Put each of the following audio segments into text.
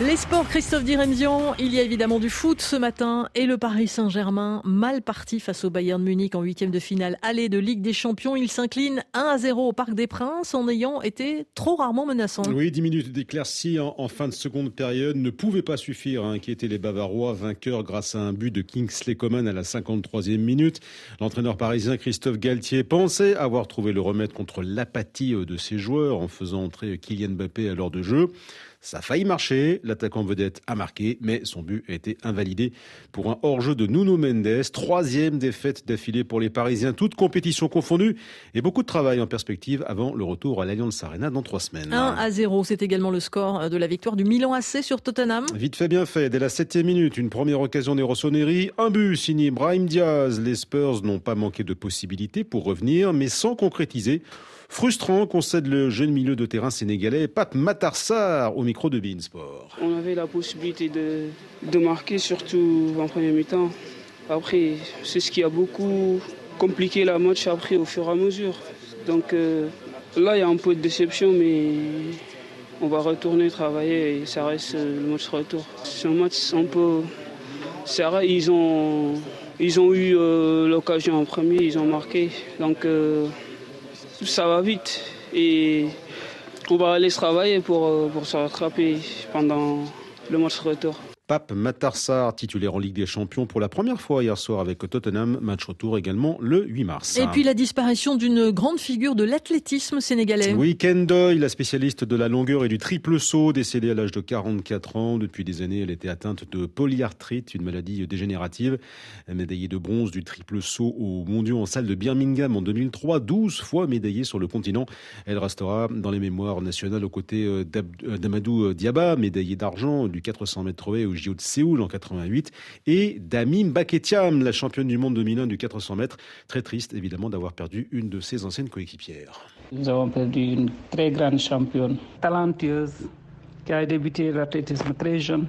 Les sports, Christophe Diremzian, il y a évidemment du foot ce matin et le Paris Saint-Germain, mal parti face au Bayern Munich en huitième de finale aller de Ligue des Champions. Il s'incline 1 à 0 au Parc des Princes en ayant été trop rarement menaçant. Oui, 10 minutes d'éclaircie en, fin de seconde période ne pouvaient pas suffire à inquiéter les Bavarois, vainqueurs grâce à un but de Kingsley Coman à la 53e minute. L'entraîneur parisien Christophe Galtier pensait avoir trouvé le remède contre l'apathie de ses joueurs en faisant entrer Kylian Mbappé à l'heure de jeu. Ça a failli marcher, l'attaquant vedette a marqué, mais son but a été invalidé pour un hors-jeu de Nuno Mendes. Troisième défaite d'affilée pour les Parisiens, toutes compétitions confondues, et beaucoup de travail en perspective avant le retour à l'Alliance Arena dans trois semaines. 1 à 0, c'est également le score de la victoire du Milan AC sur Tottenham. Vite fait, bien fait. Dès la septième minute, une première occasion des Rossoneri, un but signé Brahim Diaz. Les Spurs n'ont pas manqué de possibilités pour revenir, mais sans concrétiser. Frustrant, concède le jeune milieu de terrain sénégalais Pat Matarsar au micro de Beansport. On avait la possibilité de, marquer, surtout en première mi-temps. Après, c'est ce qui a beaucoup compliqué la match après au fur et à mesure. Donc euh, là, il y a un peu de déception, mais on va retourner travailler et ça reste le match retour. C'est un match un peu. Ils ont, ils ont eu euh, l'occasion en premier, ils ont marqué. Donc euh, ça va vite et on va aller travailler pour, pour se rattraper pendant le match retour. Pape Matarsar, titulaire en Ligue des Champions pour la première fois hier soir avec Tottenham, match retour également le 8 mars. Et puis la disparition d'une grande figure de l'athlétisme sénégalais. Oui, Ken Doyle, la spécialiste de la longueur et du triple saut, décédée à l'âge de 44 ans. Depuis des années, elle était atteinte de polyarthrite, une maladie dégénérative. Médaillée de bronze du triple saut aux mondiaux en salle de Birmingham en 2003, 12 fois médaillée sur le continent. Elle restera dans les mémoires nationales aux côtés d'Amadou Diaba, médaillé d'argent du 400 mètres au JO de Séoul en 88 et Damim Baketiam, la championne du monde 2001 du 400 mètres. Très triste évidemment d'avoir perdu une de ses anciennes coéquipières. Nous avons perdu une très grande championne, talentueuse, qui a débuté l'athlétisme très jeune,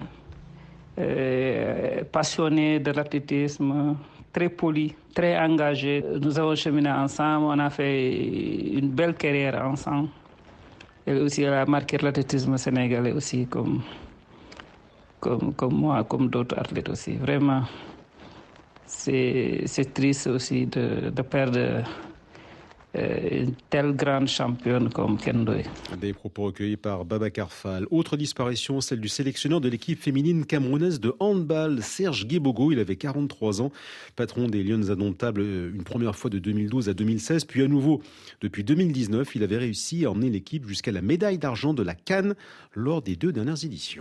euh, passionnée de l'athlétisme, très polie, très engagée. Nous avons cheminé ensemble, on a fait une belle carrière ensemble. Elle aussi a marqué l'athlétisme sénégalais aussi comme comme, moi, comme d'autres athlètes aussi. Vraiment, c'est triste aussi de, perdre euh, une telle grande championne comme Kendoy. Des propos recueillis par Baba Carfal. Autre disparition, celle du sélectionneur de l'équipe féminine camerounaise de handball, Serge Guébogo. Il avait 43 ans, patron des Lions Indomptables une première fois de 2012 à 2016, puis à nouveau depuis 2019. Il avait réussi à emmener l'équipe jusqu'à la médaille d'argent de la Cannes lors des deux dernières éditions.